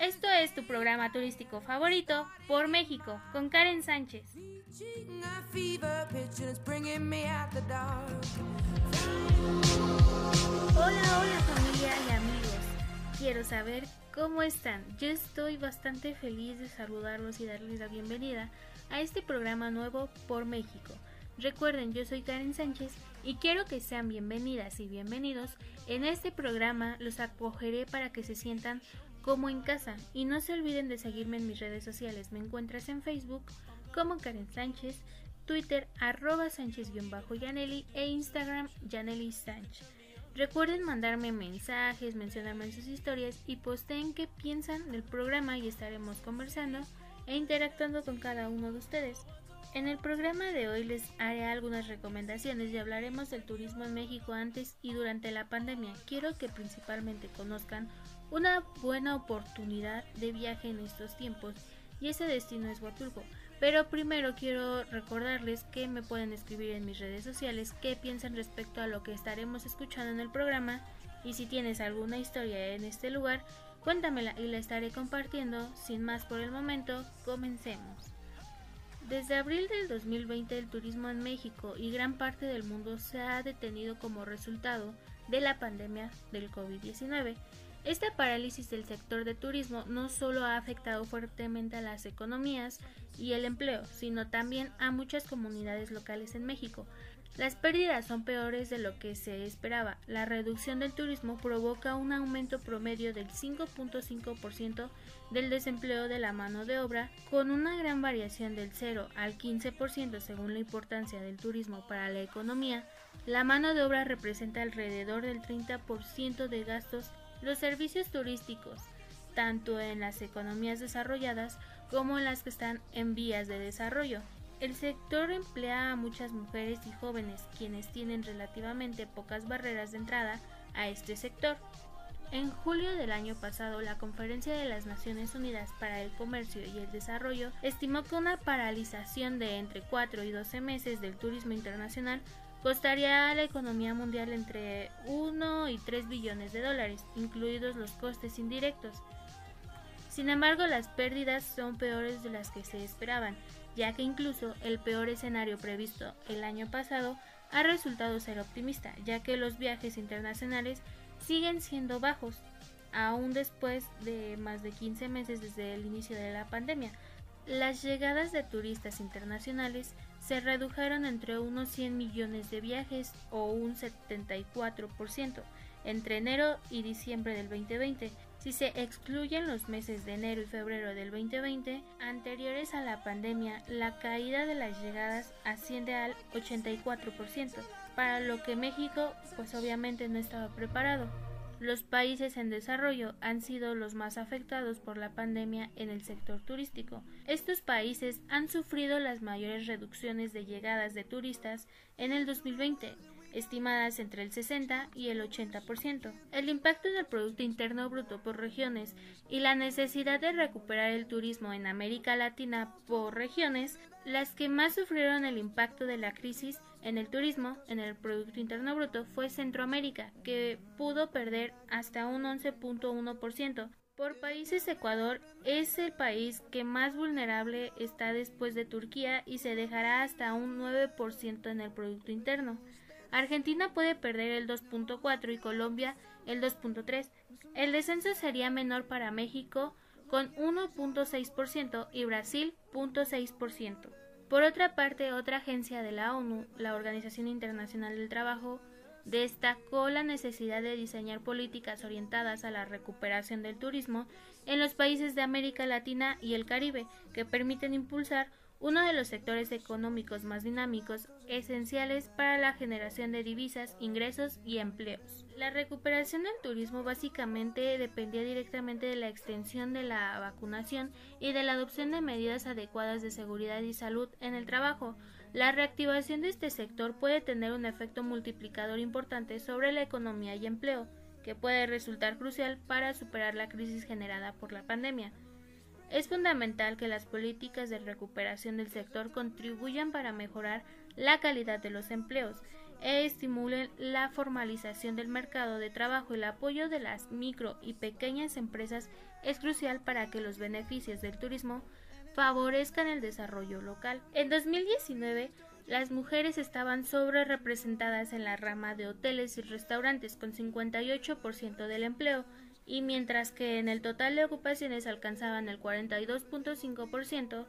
Esto es tu programa turístico favorito por México con Karen Sánchez. Hola, hola familia y amigos. Quiero saber cómo están. Yo estoy bastante feliz de saludarlos y darles la bienvenida a este programa nuevo por México. Recuerden, yo soy Karen Sánchez y quiero que sean bienvenidas y bienvenidos. En este programa los acogeré para que se sientan como en casa y no se olviden de seguirme en mis redes sociales. Me encuentras en Facebook como Karen Sánchez, Twitter arroba Sánchez-Yaneli e Instagram Yaneli Sánchez. Recuerden mandarme mensajes, mencionarme en sus historias y posteen qué piensan del programa y estaremos conversando e interactuando con cada uno de ustedes. En el programa de hoy les haré algunas recomendaciones y hablaremos del turismo en México antes y durante la pandemia. Quiero que principalmente conozcan una buena oportunidad de viaje en estos tiempos y ese destino es Huatulco. Pero primero quiero recordarles que me pueden escribir en mis redes sociales qué piensan respecto a lo que estaremos escuchando en el programa y si tienes alguna historia en este lugar, cuéntamela y la estaré compartiendo. Sin más por el momento, comencemos. Desde abril del 2020 el turismo en México y gran parte del mundo se ha detenido como resultado de la pandemia del COVID-19 esta parálisis del sector de turismo no solo ha afectado fuertemente a las economías y el empleo, sino también a muchas comunidades locales en México. Las pérdidas son peores de lo que se esperaba. La reducción del turismo provoca un aumento promedio del 5.5% del desempleo de la mano de obra, con una gran variación del 0 al 15% según la importancia del turismo para la economía. La mano de obra representa alrededor del 30% de gastos los servicios turísticos, tanto en las economías desarrolladas como en las que están en vías de desarrollo. El sector emplea a muchas mujeres y jóvenes quienes tienen relativamente pocas barreras de entrada a este sector. En julio del año pasado, la Conferencia de las Naciones Unidas para el Comercio y el Desarrollo estimó que una paralización de entre 4 y 12 meses del turismo internacional costaría a la economía mundial entre 1 y 3 billones de dólares, incluidos los costes indirectos. Sin embargo, las pérdidas son peores de las que se esperaban, ya que incluso el peor escenario previsto el año pasado ha resultado ser optimista, ya que los viajes internacionales siguen siendo bajos, aún después de más de 15 meses desde el inicio de la pandemia. Las llegadas de turistas internacionales se redujeron entre unos 100 millones de viajes o un 74% entre enero y diciembre del 2020. Si se excluyen los meses de enero y febrero del 2020 anteriores a la pandemia, la caída de las llegadas asciende al 84%, para lo que México pues obviamente no estaba preparado. Los países en desarrollo han sido los más afectados por la pandemia en el sector turístico. Estos países han sufrido las mayores reducciones de llegadas de turistas en el 2020, estimadas entre el 60 y el 80%. El impacto del Producto Interno Bruto por regiones y la necesidad de recuperar el turismo en América Latina por regiones, las que más sufrieron el impacto de la crisis en el turismo, en el Producto Interno Bruto, fue Centroamérica, que pudo perder hasta un 11.1%. Por países, Ecuador es el país que más vulnerable está después de Turquía y se dejará hasta un 9% en el Producto Interno. Argentina puede perder el 2.4 y Colombia el 2.3. El descenso sería menor para México con 1.6% y Brasil 0.6%. Por otra parte, otra agencia de la ONU, la Organización Internacional del Trabajo, destacó la necesidad de diseñar políticas orientadas a la recuperación del turismo en los países de América Latina y el Caribe, que permiten impulsar uno de los sectores económicos más dinámicos, esenciales para la generación de divisas, ingresos y empleos. La recuperación del turismo básicamente dependía directamente de la extensión de la vacunación y de la adopción de medidas adecuadas de seguridad y salud en el trabajo. La reactivación de este sector puede tener un efecto multiplicador importante sobre la economía y empleo, que puede resultar crucial para superar la crisis generada por la pandemia. Es fundamental que las políticas de recuperación del sector contribuyan para mejorar la calidad de los empleos e estimulen la formalización del mercado de trabajo. El apoyo de las micro y pequeñas empresas es crucial para que los beneficios del turismo favorezcan el desarrollo local. En 2019, las mujeres estaban sobre representadas en la rama de hoteles y restaurantes con 58% del empleo y mientras que en el total de ocupaciones alcanzaban el 42.5%,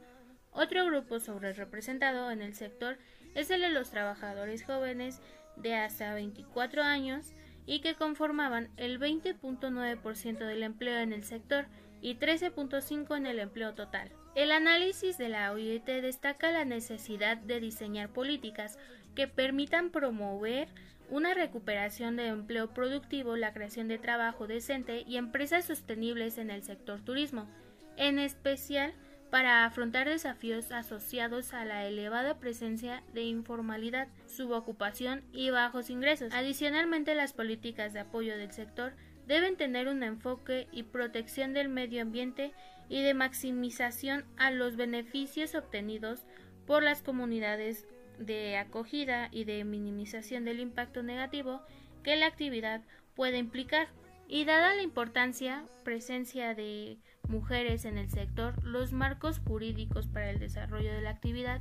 otro grupo sobre representado en el sector es el de los trabajadores jóvenes de hasta 24 años y que conformaban el 20.9% del empleo en el sector y 13.5% en el empleo total. El análisis de la OIT destaca la necesidad de diseñar políticas que permitan promover una recuperación de empleo productivo, la creación de trabajo decente y empresas sostenibles en el sector turismo, en especial para afrontar desafíos asociados a la elevada presencia de informalidad, subocupación y bajos ingresos. Adicionalmente, las políticas de apoyo del sector deben tener un enfoque y protección del medio ambiente y de maximización a los beneficios obtenidos por las comunidades de acogida y de minimización del impacto negativo que la actividad puede implicar. Y dada la importancia, presencia de mujeres en el sector, los marcos jurídicos para el desarrollo de la actividad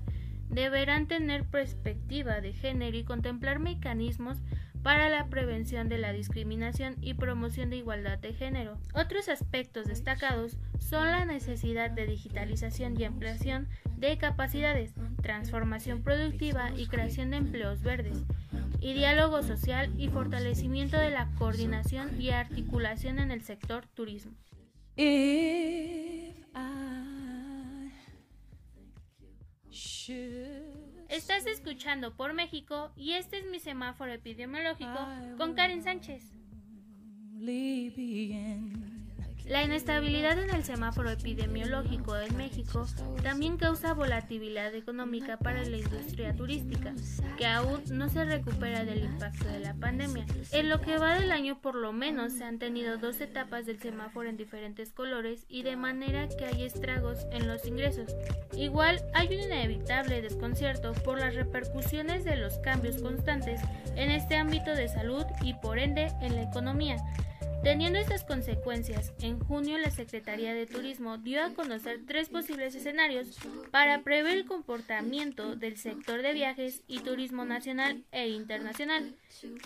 deberán tener perspectiva de género y contemplar mecanismos para la prevención de la discriminación y promoción de igualdad de género. Otros aspectos destacados son la necesidad de digitalización y ampliación de capacidades, transformación productiva y creación de empleos verdes, y diálogo social y fortalecimiento de la coordinación y articulación en el sector turismo. Estás escuchando por México y este es mi semáforo epidemiológico con Karen Sánchez. La inestabilidad en el semáforo epidemiológico en México también causa volatilidad económica para la industria turística, que aún no se recupera del impacto de la pandemia. En lo que va del año por lo menos se han tenido dos etapas del semáforo en diferentes colores y de manera que hay estragos en los ingresos. Igual hay un inevitable desconcierto por las repercusiones de los cambios constantes en este ámbito de salud y por ende en la economía Teniendo estas consecuencias, en junio la Secretaría de Turismo dio a conocer tres posibles escenarios para prever el comportamiento del sector de viajes y turismo nacional e internacional,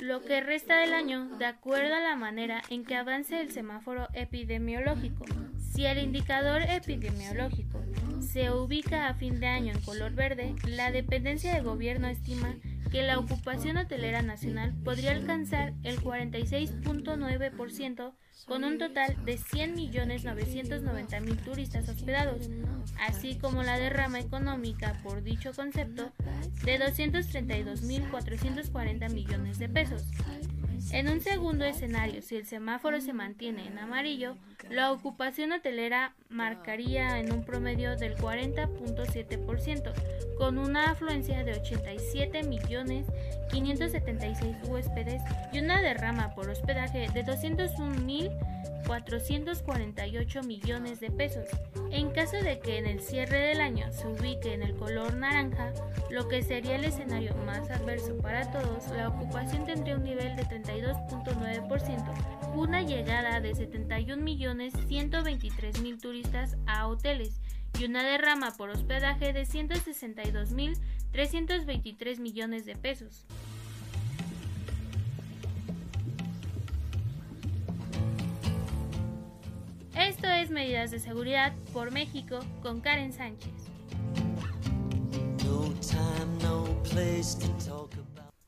lo que resta del año de acuerdo a la manera en que avance el semáforo epidemiológico. Si el indicador epidemiológico se ubica a fin de año en color verde, la dependencia de gobierno estima que la ocupación hotelera nacional podría alcanzar el 46.9% con un total de 100.990.000 turistas hospedados, así como la derrama económica por dicho concepto de 232.440 millones de pesos. En un segundo escenario, si el semáforo se mantiene en amarillo, la ocupación hotelera marcaría en un promedio del 40.7%, con una afluencia de 87 millones 576 huéspedes y una derrama por hospedaje de 201.448 millones de pesos. En caso de que en el cierre del año se ubique en el color naranja, lo que sería el escenario más adverso para todos, la ocupación tendría un nivel de 32.9%, una llegada de 71.123.000 turistas a hoteles y una derrama por hospedaje de 162.323 millones de pesos. Esto es Medidas de Seguridad por México con Karen Sánchez.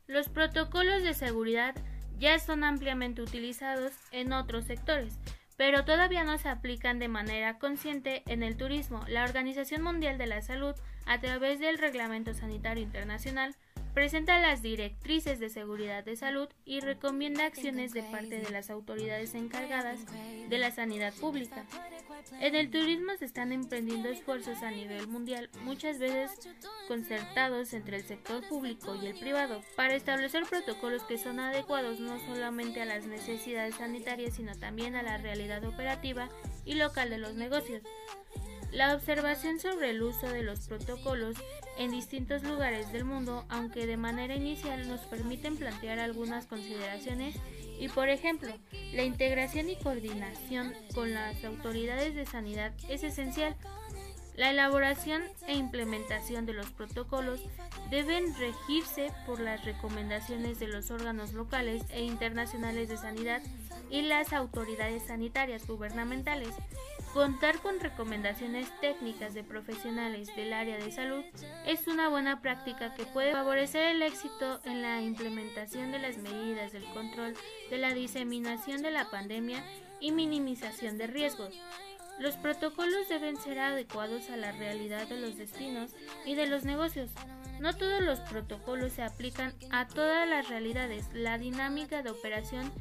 Los protocolos de seguridad ya son ampliamente utilizados en otros sectores, pero todavía no se aplican de manera consciente en el turismo. La Organización Mundial de la Salud, a través del Reglamento Sanitario Internacional, presenta las directrices de seguridad de salud y recomienda acciones de parte de las autoridades encargadas de la sanidad pública. En el turismo se están emprendiendo esfuerzos a nivel mundial, muchas veces concertados entre el sector público y el privado, para establecer protocolos que son adecuados no solamente a las necesidades sanitarias, sino también a la realidad operativa y local de los negocios. La observación sobre el uso de los protocolos en distintos lugares del mundo, aunque de manera inicial nos permiten plantear algunas consideraciones y, por ejemplo, la integración y coordinación con las autoridades de sanidad es esencial. La elaboración e implementación de los protocolos deben regirse por las recomendaciones de los órganos locales e internacionales de sanidad y las autoridades sanitarias gubernamentales. Contar con recomendaciones técnicas de profesionales del área de salud es una buena práctica que puede favorecer el éxito en la implementación de las medidas del control de la diseminación de la pandemia y minimización de riesgos. Los protocolos deben ser adecuados a la realidad de los destinos y de los negocios. No todos los protocolos se aplican a todas las realidades. La dinámica de operación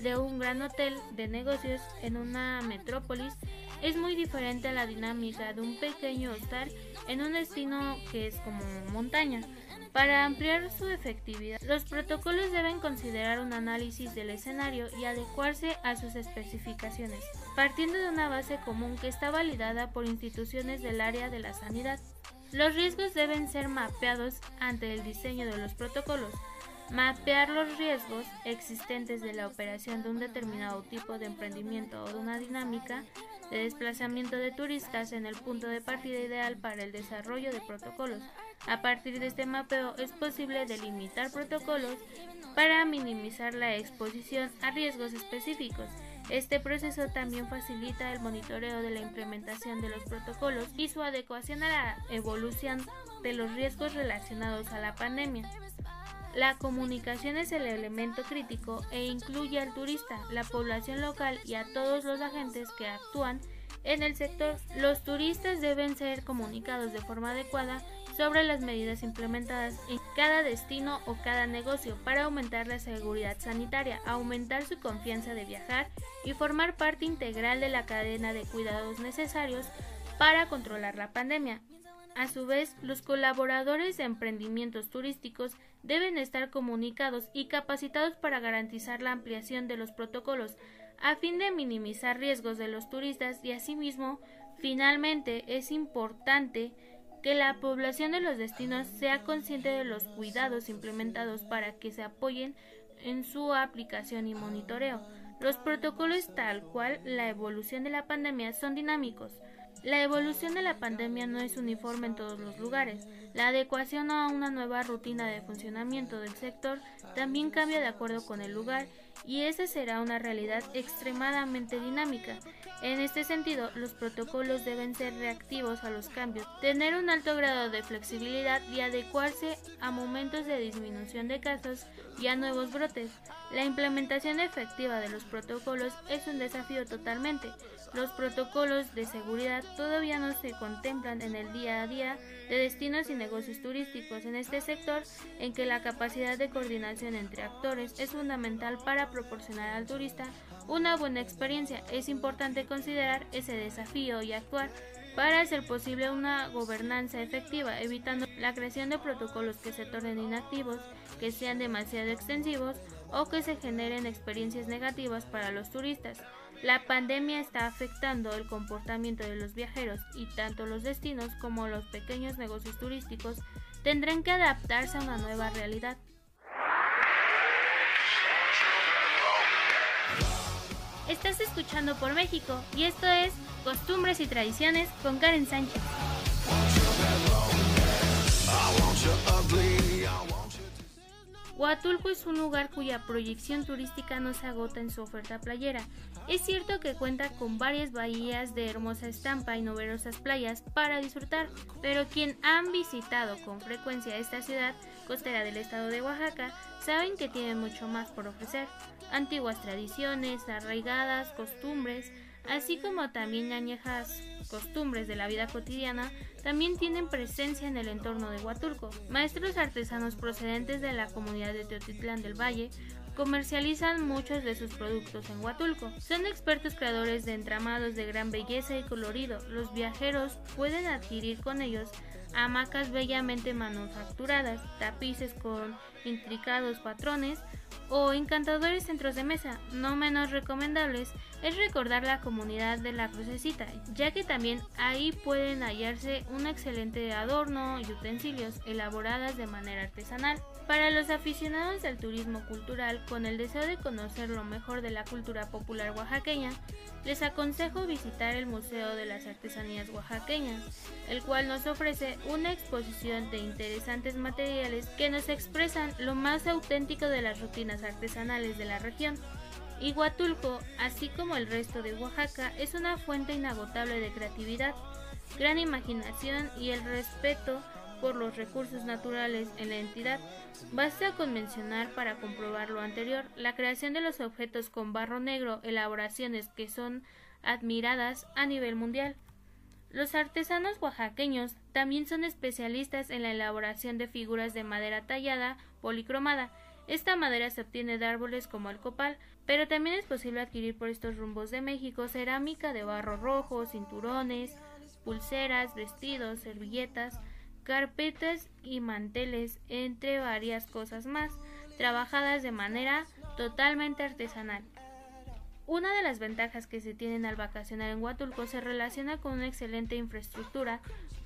de un gran hotel de negocios en una metrópolis es muy diferente a la dinámica de un pequeño hostal en un destino que es como montaña. Para ampliar su efectividad, los protocolos deben considerar un análisis del escenario y adecuarse a sus especificaciones, partiendo de una base común que está validada por instituciones del área de la sanidad. Los riesgos deben ser mapeados ante el diseño de los protocolos. Mapear los riesgos existentes de la operación de un determinado tipo de emprendimiento o de una dinámica de desplazamiento de turistas en el punto de partida ideal para el desarrollo de protocolos. A partir de este mapeo es posible delimitar protocolos para minimizar la exposición a riesgos específicos. Este proceso también facilita el monitoreo de la implementación de los protocolos y su adecuación a la evolución de los riesgos relacionados a la pandemia. La comunicación es el elemento crítico e incluye al turista, la población local y a todos los agentes que actúan en el sector. Los turistas deben ser comunicados de forma adecuada sobre las medidas implementadas en cada destino o cada negocio para aumentar la seguridad sanitaria, aumentar su confianza de viajar y formar parte integral de la cadena de cuidados necesarios para controlar la pandemia. A su vez, los colaboradores de emprendimientos turísticos deben estar comunicados y capacitados para garantizar la ampliación de los protocolos a fin de minimizar riesgos de los turistas y asimismo, finalmente, es importante que la población de los destinos sea consciente de los cuidados implementados para que se apoyen en su aplicación y monitoreo. Los protocolos tal cual la evolución de la pandemia son dinámicos, la evolución de la pandemia no es uniforme en todos los lugares. La adecuación a una nueva rutina de funcionamiento del sector también cambia de acuerdo con el lugar y esa será una realidad extremadamente dinámica. En este sentido, los protocolos deben ser reactivos a los cambios, tener un alto grado de flexibilidad y adecuarse a momentos de disminución de casos y a nuevos brotes. La implementación efectiva de los protocolos es un desafío totalmente. Los protocolos de seguridad todavía no se contemplan en el día a día de destinos y negocios turísticos en este sector en que la capacidad de coordinación entre actores es fundamental para proporcionar al turista una buena experiencia. Es importante considerar ese desafío y actuar para hacer posible una gobernanza efectiva, evitando la creación de protocolos que se tornen inactivos, que sean demasiado extensivos o que se generen experiencias negativas para los turistas. La pandemia está afectando el comportamiento de los viajeros y tanto los destinos como los pequeños negocios turísticos tendrán que adaptarse a una nueva realidad. Estás escuchando por México y esto es Costumbres y Tradiciones con Karen Sánchez. Huatulco es un lugar cuya proyección turística no se agota en su oferta playera. Es cierto que cuenta con varias bahías de hermosa estampa y numerosas playas para disfrutar, pero quien han visitado con frecuencia esta ciudad costera del estado de Oaxaca saben que tiene mucho más por ofrecer. Antiguas tradiciones, arraigadas costumbres, así como también añejas costumbres de la vida cotidiana, también tienen presencia en el entorno de Huatulco. Maestros artesanos procedentes de la comunidad de Teotitlán del Valle comercializan muchos de sus productos en Huatulco. Son expertos creadores de entramados de gran belleza y colorido. Los viajeros pueden adquirir con ellos hamacas bellamente manufacturadas, tapices con intricados patrones o encantadores centros de mesa. No menos recomendables es recordar la comunidad de la crucecita, ya que también ahí pueden hallarse un excelente adorno y utensilios elaboradas de manera artesanal. Para los aficionados del turismo cultural con el deseo de conocer lo mejor de la cultura popular oaxaqueña, les aconsejo visitar el Museo de las Artesanías Oaxaqueñas, el cual nos ofrece una exposición de interesantes materiales que nos expresan lo más auténtico de las rutinas artesanales de la región. Iguatulco, así como el resto de Oaxaca, es una fuente inagotable de creatividad, gran imaginación y el respeto por los recursos naturales en la entidad. Basta con mencionar para comprobar lo anterior la creación de los objetos con barro negro, elaboraciones que son admiradas a nivel mundial. Los artesanos oaxaqueños también son especialistas en la elaboración de figuras de madera tallada policromada. Esta madera se obtiene de árboles como el copal, pero también es posible adquirir por estos rumbos de México cerámica de barro rojo, cinturones, pulseras, vestidos, servilletas, carpetas y manteles, entre varias cosas más, trabajadas de manera totalmente artesanal. Una de las ventajas que se tienen al vacacionar en Huatulco se relaciona con una excelente infraestructura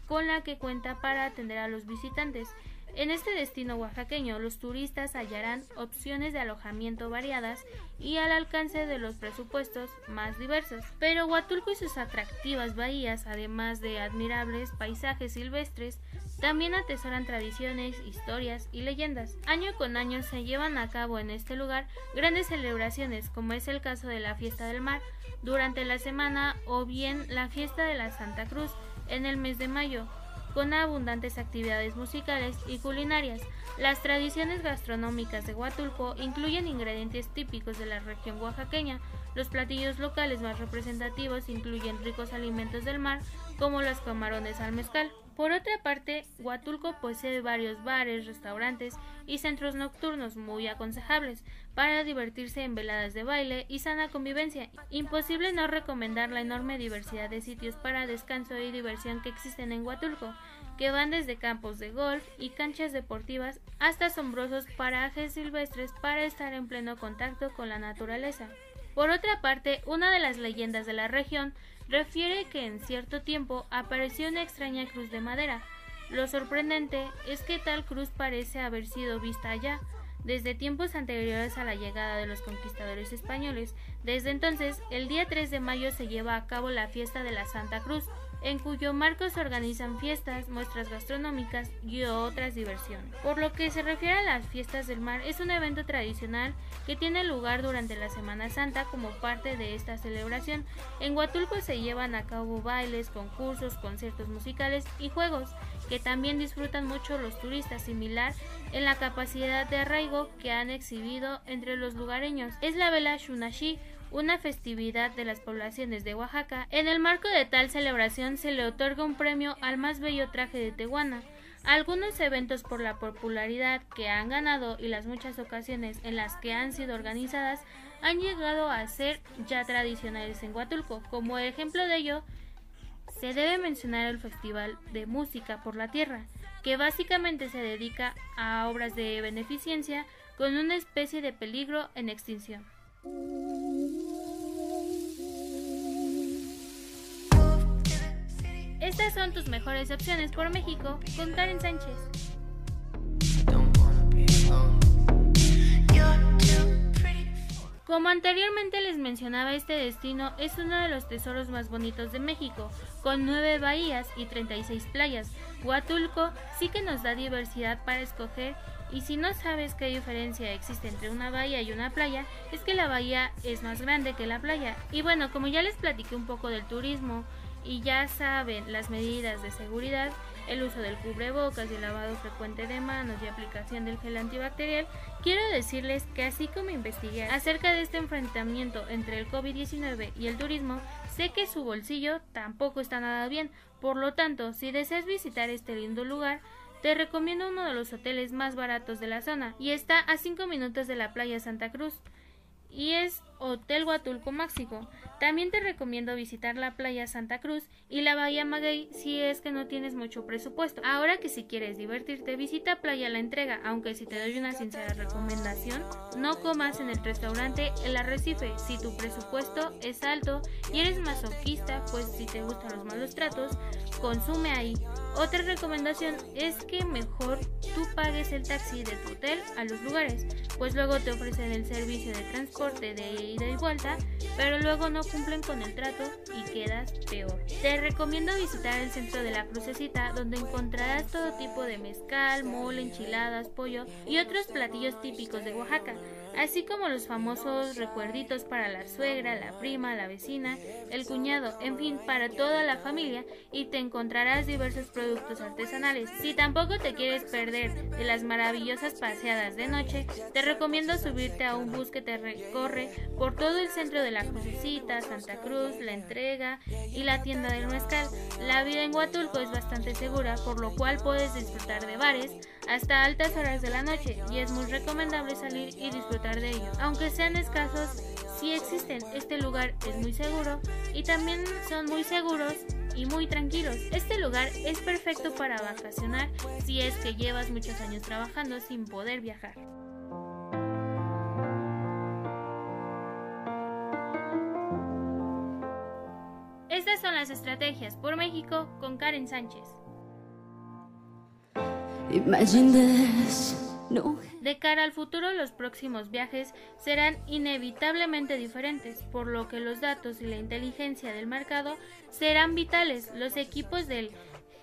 con la que cuenta para atender a los visitantes. En este destino oaxaqueño, los turistas hallarán opciones de alojamiento variadas y al alcance de los presupuestos más diversos. Pero Huatulco y sus atractivas bahías, además de admirables paisajes silvestres, también atesoran tradiciones, historias y leyendas. Año con año se llevan a cabo en este lugar grandes celebraciones, como es el caso de la Fiesta del Mar durante la semana o bien la Fiesta de la Santa Cruz en el mes de mayo, con abundantes actividades musicales y culinarias. Las tradiciones gastronómicas de Huatulco incluyen ingredientes típicos de la región oaxaqueña. Los platillos locales más representativos incluyen ricos alimentos del mar, como los camarones al mezcal. Por otra parte, Huatulco posee varios bares, restaurantes y centros nocturnos muy aconsejables para divertirse en veladas de baile y sana convivencia. Imposible no recomendar la enorme diversidad de sitios para descanso y diversión que existen en Huatulco, que van desde campos de golf y canchas deportivas hasta asombrosos parajes silvestres para estar en pleno contacto con la naturaleza. Por otra parte, una de las leyendas de la región refiere que en cierto tiempo apareció una extraña cruz de madera. Lo sorprendente es que tal cruz parece haber sido vista allá desde tiempos anteriores a la llegada de los conquistadores españoles. Desde entonces, el día 3 de mayo se lleva a cabo la fiesta de la Santa Cruz, en cuyo marco se organizan fiestas, muestras gastronómicas y otras diversiones. Por lo que se refiere a las fiestas del mar, es un evento tradicional que tiene lugar durante la Semana Santa como parte de esta celebración. En Huatulco se llevan a cabo bailes, concursos, conciertos musicales y juegos que también disfrutan mucho los turistas, similar en la capacidad de arraigo que han exhibido entre los lugareños. Es la vela Shunashi, una festividad de las poblaciones de Oaxaca. En el marco de tal celebración se le otorga un premio al más bello traje de Tehuana. Algunos eventos por la popularidad que han ganado y las muchas ocasiones en las que han sido organizadas han llegado a ser ya tradicionales en Huatulco. Como ejemplo de ello, se debe mencionar el Festival de Música por la Tierra, que básicamente se dedica a obras de beneficencia con una especie de peligro en extinción. Estas son tus mejores opciones por México con Karen Sánchez. Como anteriormente les mencionaba, este destino es uno de los tesoros más bonitos de México, con nueve bahías y 36 playas. Huatulco sí que nos da diversidad para escoger y si no sabes qué diferencia existe entre una bahía y una playa, es que la bahía es más grande que la playa. Y bueno, como ya les platiqué un poco del turismo y ya saben las medidas de seguridad, el uso del cubrebocas y el lavado frecuente de manos y aplicación del gel antibacterial, quiero decirles que así como investigué acerca de este enfrentamiento entre el COVID-19 y el turismo, sé que su bolsillo tampoco está nada bien, por lo tanto, si deseas visitar este lindo lugar, te recomiendo uno de los hoteles más baratos de la zona y está a 5 minutos de la playa Santa Cruz. y es Hotel Huatulco Máxico. También te recomiendo visitar la playa Santa Cruz y la bahía Maguey si es que no tienes mucho presupuesto. Ahora que si quieres divertirte, visita Playa La Entrega, aunque si te doy una sincera recomendación, no comas en el restaurante El Arrecife si tu presupuesto es alto y eres masoquista, pues si te gustan los malos tratos, consume ahí. Otra recomendación es que mejor tú pagues el taxi de tu hotel a los lugares, pues luego te ofrecen el servicio de transporte de ida y vuelta, pero luego no cumplen con el trato y quedas peor. Te recomiendo visitar el centro de la Crucecita, donde encontrarás todo tipo de mezcal, mole, enchiladas, pollo y otros platillos típicos de Oaxaca así como los famosos recuerditos para la suegra, la prima, la vecina, el cuñado, en fin, para toda la familia y te encontrarás diversos productos artesanales. Si tampoco te quieres perder de las maravillosas paseadas de noche, te recomiendo subirte a un bus que te recorre por todo el centro de la Crucecita, Santa Cruz, La Entrega y la tienda del Mezcal. La vida en Huatulco es bastante segura, por lo cual puedes disfrutar de bares hasta altas horas de la noche y es muy recomendable salir y disfrutar de ellos. Aunque sean escasos, si existen. Este lugar es muy seguro y también son muy seguros y muy tranquilos. Este lugar es perfecto para vacacionar si es que llevas muchos años trabajando sin poder viajar. Estas son las estrategias por México con Karen Sánchez. De cara al futuro, los próximos viajes serán inevitablemente diferentes, por lo que los datos y la inteligencia del mercado serán vitales. Los equipos del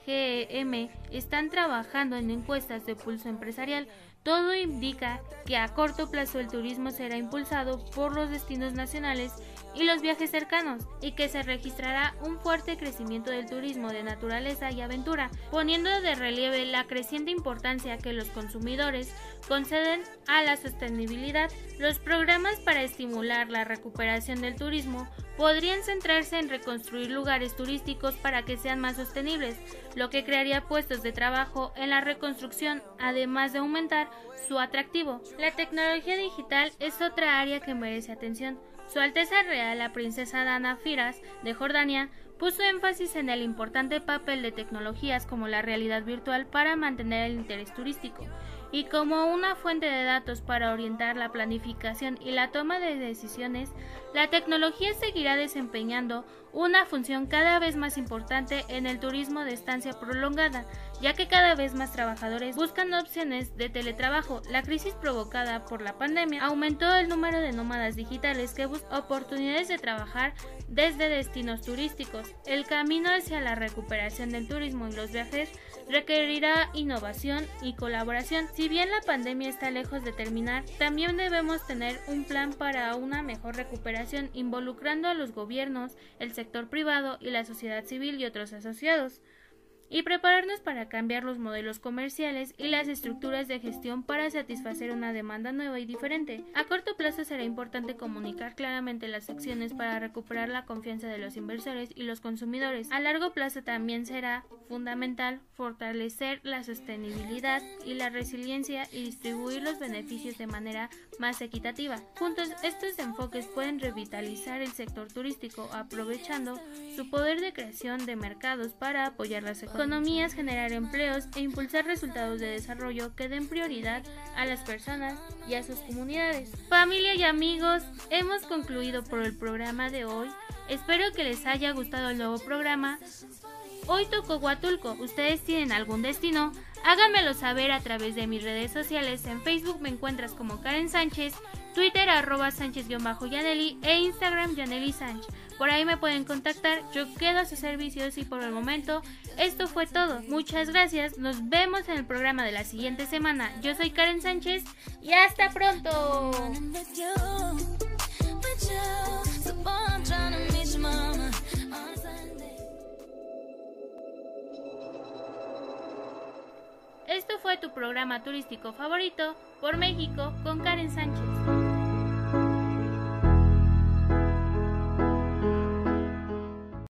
GEM están trabajando en encuestas de pulso empresarial. Todo indica que a corto plazo el turismo será impulsado por los destinos nacionales y los viajes cercanos, y que se registrará un fuerte crecimiento del turismo de naturaleza y aventura, poniendo de relieve la creciente importancia que los consumidores conceden a la sostenibilidad. Los programas para estimular la recuperación del turismo podrían centrarse en reconstruir lugares turísticos para que sean más sostenibles, lo que crearía puestos de trabajo en la reconstrucción, además de aumentar su atractivo. La tecnología digital es otra área que merece atención su Alteza Real, la princesa Dana Firas de Jordania, puso énfasis en el importante papel de tecnologías como la realidad virtual para mantener el interés turístico y como una fuente de datos para orientar la planificación y la toma de decisiones, la tecnología seguirá desempeñando una función cada vez más importante en el turismo de estancia prolongada, ya que cada vez más trabajadores buscan opciones de teletrabajo. La crisis provocada por la pandemia aumentó el número de nómadas digitales que buscan oportunidades de trabajar desde destinos turísticos. El camino hacia la recuperación del turismo y los viajes requerirá innovación y colaboración. Si bien la pandemia está lejos de terminar, también debemos tener un plan para una mejor recuperación involucrando a los gobiernos, el sector privado y la sociedad civil y otros asociados y prepararnos para cambiar los modelos comerciales y las estructuras de gestión para satisfacer una demanda nueva y diferente. A corto plazo será importante comunicar claramente las acciones para recuperar la confianza de los inversores y los consumidores. A largo plazo también será fundamental fortalecer la sostenibilidad y la resiliencia y distribuir los beneficios de manera más equitativa. Juntos, estos enfoques pueden revitalizar el sector turístico aprovechando su poder de creación de mercados para apoyar las economías, generar empleos e impulsar resultados de desarrollo que den prioridad a las personas y a sus comunidades. Familia y amigos, hemos concluido por el programa de hoy. Espero que les haya gustado el nuevo programa. Hoy tocó Huatulco. ¿Ustedes tienen algún destino? Háganmelo saber a través de mis redes sociales. En Facebook me encuentras como Karen Sánchez, Twitter arroba Sánchez-Yaneli e Instagram Yaneli Sánchez. Por ahí me pueden contactar, yo quedo a sus servicios y por el momento esto fue todo. Muchas gracias, nos vemos en el programa de la siguiente semana. Yo soy Karen Sánchez y hasta pronto. Esto fue tu programa turístico favorito por México con Karen Sánchez.